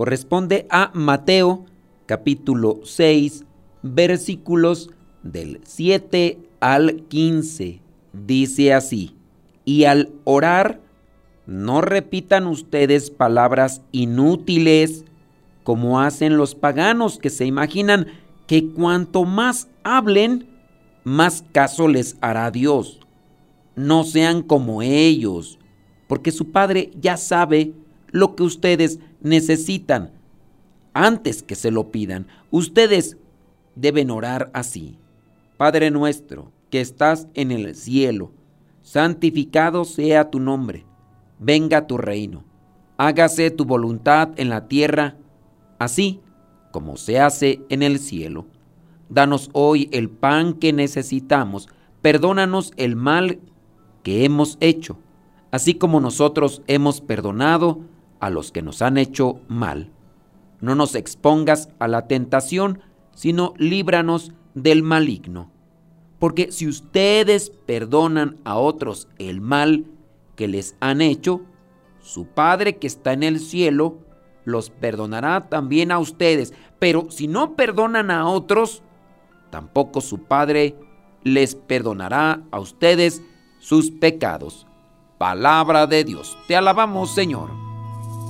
corresponde a Mateo capítulo 6 versículos del 7 al 15. Dice así, y al orar, no repitan ustedes palabras inútiles como hacen los paganos que se imaginan que cuanto más hablen, más caso les hará Dios. No sean como ellos porque su Padre ya sabe lo que ustedes necesitan antes que se lo pidan. Ustedes deben orar así. Padre nuestro, que estás en el cielo, santificado sea tu nombre, venga tu reino, hágase tu voluntad en la tierra, así como se hace en el cielo. Danos hoy el pan que necesitamos, perdónanos el mal que hemos hecho así como nosotros hemos perdonado a los que nos han hecho mal. No nos expongas a la tentación, sino líbranos del maligno. Porque si ustedes perdonan a otros el mal que les han hecho, su Padre que está en el cielo los perdonará también a ustedes. Pero si no perdonan a otros, tampoco su Padre les perdonará a ustedes sus pecados. Palabra de Dios. Te alabamos, Señor.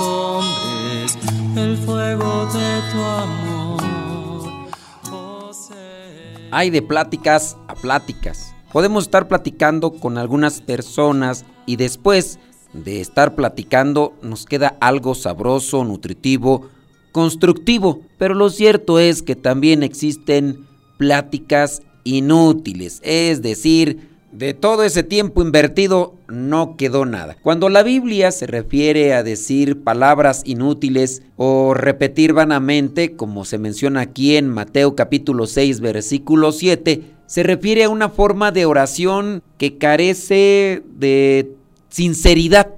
hombres el fuego de tu amor. Hay de pláticas a pláticas. Podemos estar platicando con algunas personas y después de estar platicando nos queda algo sabroso, nutritivo, constructivo. Pero lo cierto es que también existen pláticas inútiles, es decir, de todo ese tiempo invertido no quedó nada. Cuando la Biblia se refiere a decir palabras inútiles o repetir vanamente, como se menciona aquí en Mateo capítulo 6 versículo 7, se refiere a una forma de oración que carece de sinceridad,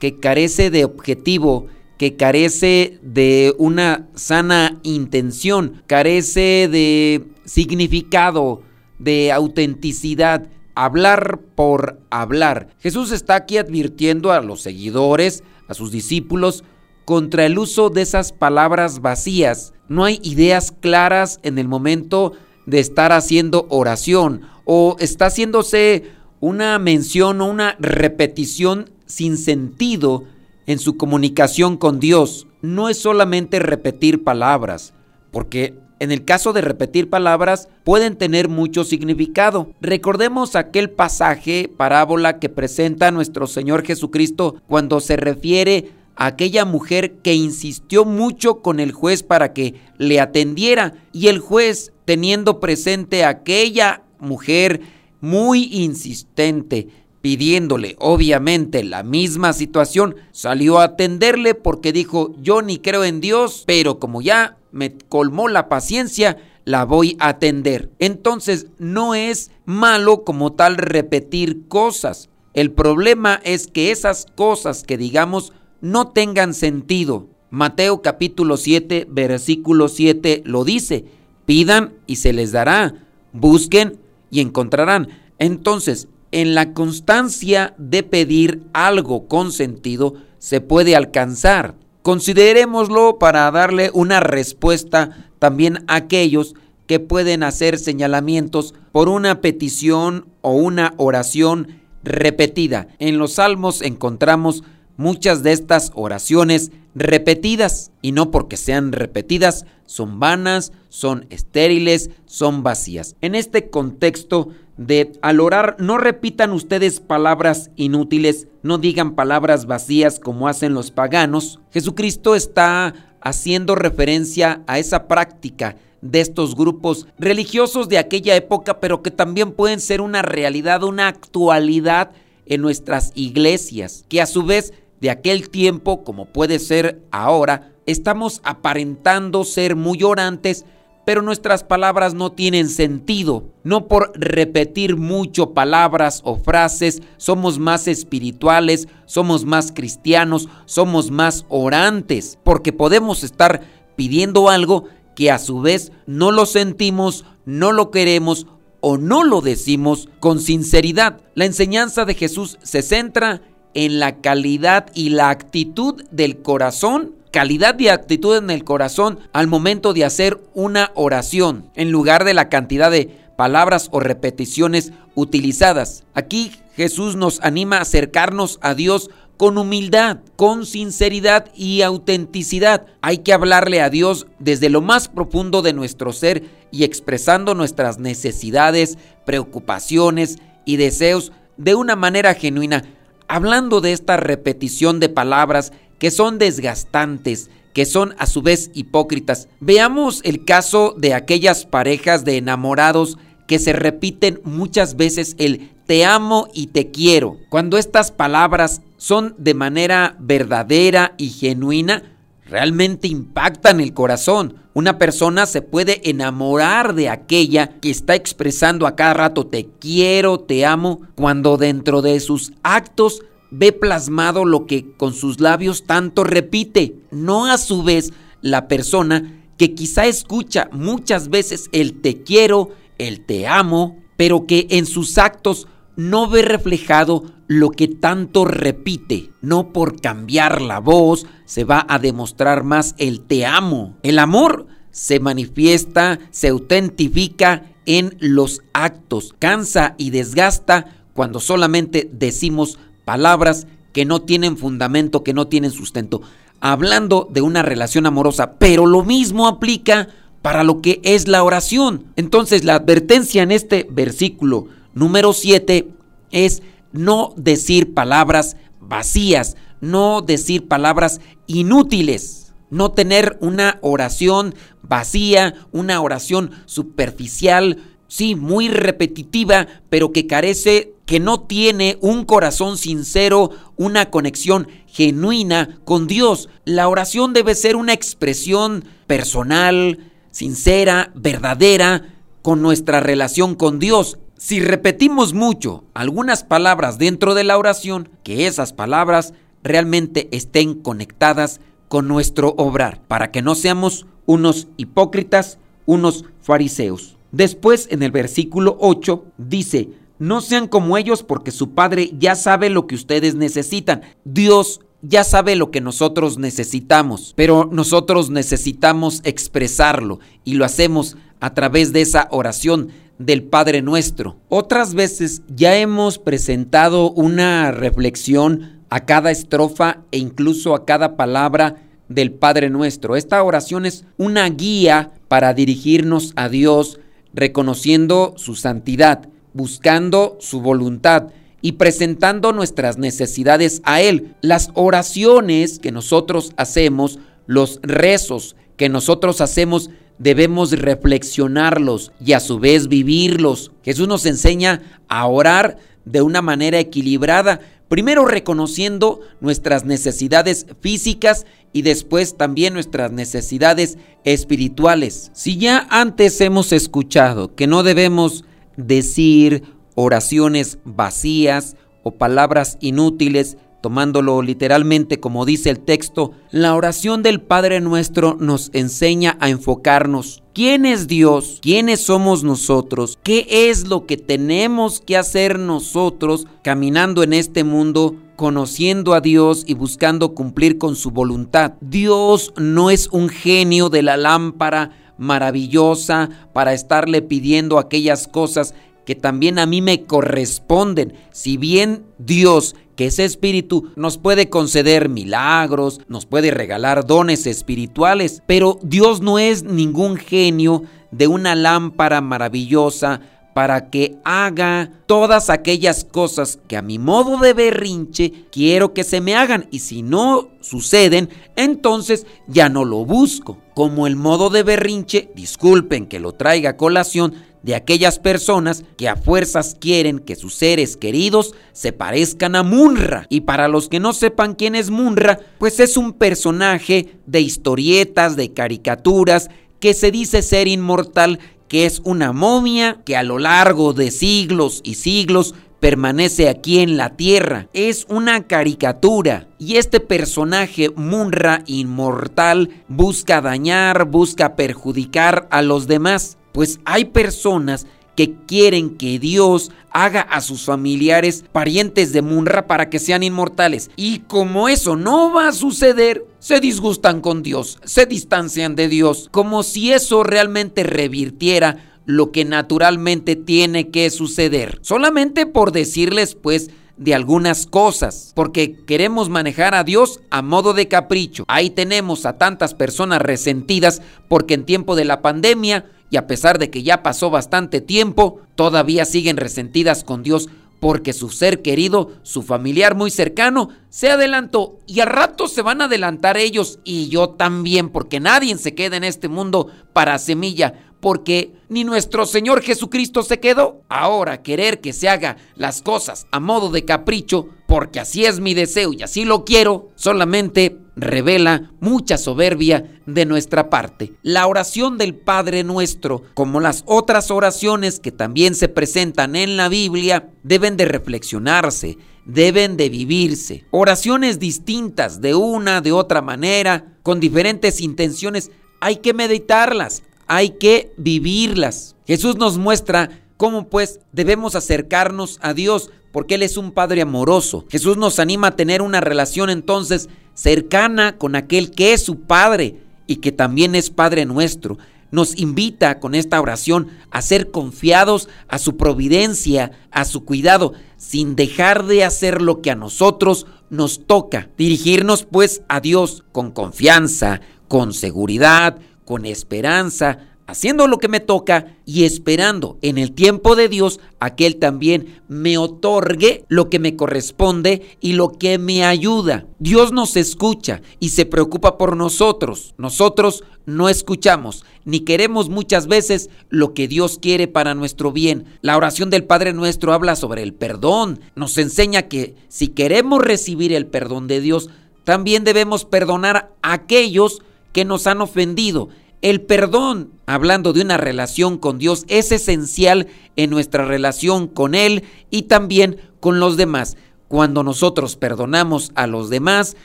que carece de objetivo, que carece de una sana intención, carece de significado, de autenticidad hablar por hablar. Jesús está aquí advirtiendo a los seguidores, a sus discípulos, contra el uso de esas palabras vacías. No hay ideas claras en el momento de estar haciendo oración o está haciéndose una mención o una repetición sin sentido en su comunicación con Dios. No es solamente repetir palabras, porque en el caso de repetir palabras, pueden tener mucho significado. Recordemos aquel pasaje, parábola que presenta nuestro Señor Jesucristo cuando se refiere a aquella mujer que insistió mucho con el juez para que le atendiera y el juez, teniendo presente a aquella mujer muy insistente, pidiéndole obviamente la misma situación, salió a atenderle porque dijo, yo ni creo en Dios, pero como ya me colmó la paciencia, la voy a atender. Entonces no es malo como tal repetir cosas. El problema es que esas cosas que digamos no tengan sentido. Mateo capítulo 7 versículo 7 lo dice, pidan y se les dará, busquen y encontrarán. Entonces, en la constancia de pedir algo con sentido, se puede alcanzar. Considerémoslo para darle una respuesta también a aquellos que pueden hacer señalamientos por una petición o una oración repetida. En los salmos encontramos muchas de estas oraciones repetidas y no porque sean repetidas son vanas, son estériles, son vacías. En este contexto de al orar no repitan ustedes palabras inútiles, no digan palabras vacías como hacen los paganos. Jesucristo está haciendo referencia a esa práctica de estos grupos religiosos de aquella época, pero que también pueden ser una realidad, una actualidad en nuestras iglesias, que a su vez de aquel tiempo, como puede ser ahora, estamos aparentando ser muy orantes, pero nuestras palabras no tienen sentido. No por repetir mucho palabras o frases somos más espirituales, somos más cristianos, somos más orantes, porque podemos estar pidiendo algo que a su vez no lo sentimos, no lo queremos o no lo decimos con sinceridad. La enseñanza de Jesús se centra en la calidad y la actitud del corazón calidad y actitud en el corazón al momento de hacer una oración, en lugar de la cantidad de palabras o repeticiones utilizadas. Aquí Jesús nos anima a acercarnos a Dios con humildad, con sinceridad y autenticidad. Hay que hablarle a Dios desde lo más profundo de nuestro ser y expresando nuestras necesidades, preocupaciones y deseos de una manera genuina hablando de esta repetición de palabras que son desgastantes, que son a su vez hipócritas. Veamos el caso de aquellas parejas de enamorados que se repiten muchas veces el te amo y te quiero. Cuando estas palabras son de manera verdadera y genuina, realmente impactan el corazón. Una persona se puede enamorar de aquella que está expresando a cada rato te quiero, te amo, cuando dentro de sus actos ve plasmado lo que con sus labios tanto repite, no a su vez la persona que quizá escucha muchas veces el te quiero, el te amo, pero que en sus actos no ve reflejado lo que tanto repite. No por cambiar la voz se va a demostrar más el te amo. El amor se manifiesta, se autentifica en los actos. Cansa y desgasta cuando solamente decimos palabras que no tienen fundamento, que no tienen sustento. Hablando de una relación amorosa, pero lo mismo aplica para lo que es la oración. Entonces la advertencia en este versículo número 7 es no decir palabras vacías, no decir palabras inútiles, no tener una oración vacía, una oración superficial, sí, muy repetitiva, pero que carece, que no tiene un corazón sincero, una conexión genuina con Dios. La oración debe ser una expresión personal, sincera, verdadera, con nuestra relación con Dios. Si repetimos mucho algunas palabras dentro de la oración, que esas palabras realmente estén conectadas con nuestro obrar, para que no seamos unos hipócritas, unos fariseos. Después en el versículo 8 dice, no sean como ellos porque su Padre ya sabe lo que ustedes necesitan. Dios ya sabe lo que nosotros necesitamos, pero nosotros necesitamos expresarlo y lo hacemos a través de esa oración del Padre Nuestro. Otras veces ya hemos presentado una reflexión a cada estrofa e incluso a cada palabra del Padre Nuestro. Esta oración es una guía para dirigirnos a Dios reconociendo su santidad, buscando su voluntad y presentando nuestras necesidades a Él. Las oraciones que nosotros hacemos, los rezos que nosotros hacemos, debemos reflexionarlos y a su vez vivirlos. Jesús nos enseña a orar de una manera equilibrada, primero reconociendo nuestras necesidades físicas y después también nuestras necesidades espirituales. Si ya antes hemos escuchado que no debemos decir oraciones vacías o palabras inútiles, Tomándolo literalmente como dice el texto, la oración del Padre Nuestro nos enseña a enfocarnos ¿Quién es Dios? ¿Quiénes somos nosotros? ¿Qué es lo que tenemos que hacer nosotros caminando en este mundo? conociendo a Dios y buscando cumplir con su voluntad. Dios no es un genio de la lámpara maravillosa para estarle pidiendo aquellas cosas que también a mí me corresponden. Si bien Dios, que es espíritu, nos puede conceder milagros, nos puede regalar dones espirituales, pero Dios no es ningún genio de una lámpara maravillosa para que haga todas aquellas cosas que a mi modo de berrinche quiero que se me hagan y si no suceden, entonces ya no lo busco. Como el modo de berrinche, disculpen que lo traiga a colación, de aquellas personas que a fuerzas quieren que sus seres queridos se parezcan a Munra. Y para los que no sepan quién es Munra, pues es un personaje de historietas, de caricaturas, que se dice ser inmortal, que es una momia que a lo largo de siglos y siglos permanece aquí en la tierra. Es una caricatura. Y este personaje, Munra inmortal, busca dañar, busca perjudicar a los demás pues hay personas que quieren que Dios haga a sus familiares parientes de Munra para que sean inmortales. Y como eso no va a suceder, se disgustan con Dios, se distancian de Dios, como si eso realmente revirtiera lo que naturalmente tiene que suceder. Solamente por decirles pues de algunas cosas, porque queremos manejar a Dios a modo de capricho. Ahí tenemos a tantas personas resentidas porque en tiempo de la pandemia y a pesar de que ya pasó bastante tiempo, todavía siguen resentidas con Dios porque su ser querido, su familiar muy cercano, se adelantó y a rato se van a adelantar ellos y yo también, porque nadie se queda en este mundo para semilla, porque ni nuestro Señor Jesucristo se quedó. Ahora querer que se haga las cosas a modo de capricho, porque así es mi deseo y así lo quiero, solamente revela mucha soberbia de nuestra parte. La oración del Padre Nuestro, como las otras oraciones que también se presentan en la Biblia, deben de reflexionarse, deben de vivirse. Oraciones distintas de una, de otra manera, con diferentes intenciones, hay que meditarlas, hay que vivirlas. Jesús nos muestra cómo pues debemos acercarnos a Dios porque Él es un Padre amoroso. Jesús nos anima a tener una relación entonces cercana con aquel que es su Padre y que también es Padre nuestro. Nos invita con esta oración a ser confiados a su providencia, a su cuidado, sin dejar de hacer lo que a nosotros nos toca. Dirigirnos pues a Dios con confianza, con seguridad, con esperanza, haciendo lo que me toca y esperando en el tiempo de Dios a que Él también me otorgue lo que me corresponde y lo que me ayuda. Dios nos escucha y se preocupa por nosotros. Nosotros no escuchamos ni queremos muchas veces lo que Dios quiere para nuestro bien. La oración del Padre nuestro habla sobre el perdón. Nos enseña que si queremos recibir el perdón de Dios, también debemos perdonar a aquellos que nos han ofendido. El perdón, hablando de una relación con Dios, es esencial en nuestra relación con Él y también con los demás. Cuando nosotros perdonamos a los demás,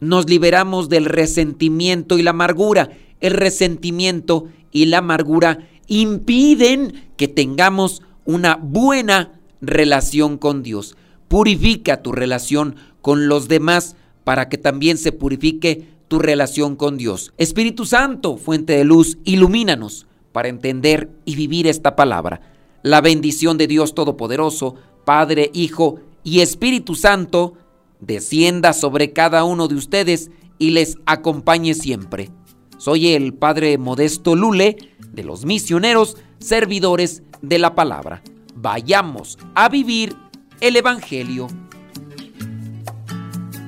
nos liberamos del resentimiento y la amargura. El resentimiento y la amargura impiden que tengamos una buena relación con Dios. Purifica tu relación con los demás para que también se purifique tu relación con Dios. Espíritu Santo, fuente de luz, ilumínanos para entender y vivir esta palabra. La bendición de Dios Todopoderoso, Padre, Hijo y Espíritu Santo, descienda sobre cada uno de ustedes y les acompañe siempre. Soy el Padre Modesto Lule, de los misioneros, servidores de la palabra. Vayamos a vivir el Evangelio.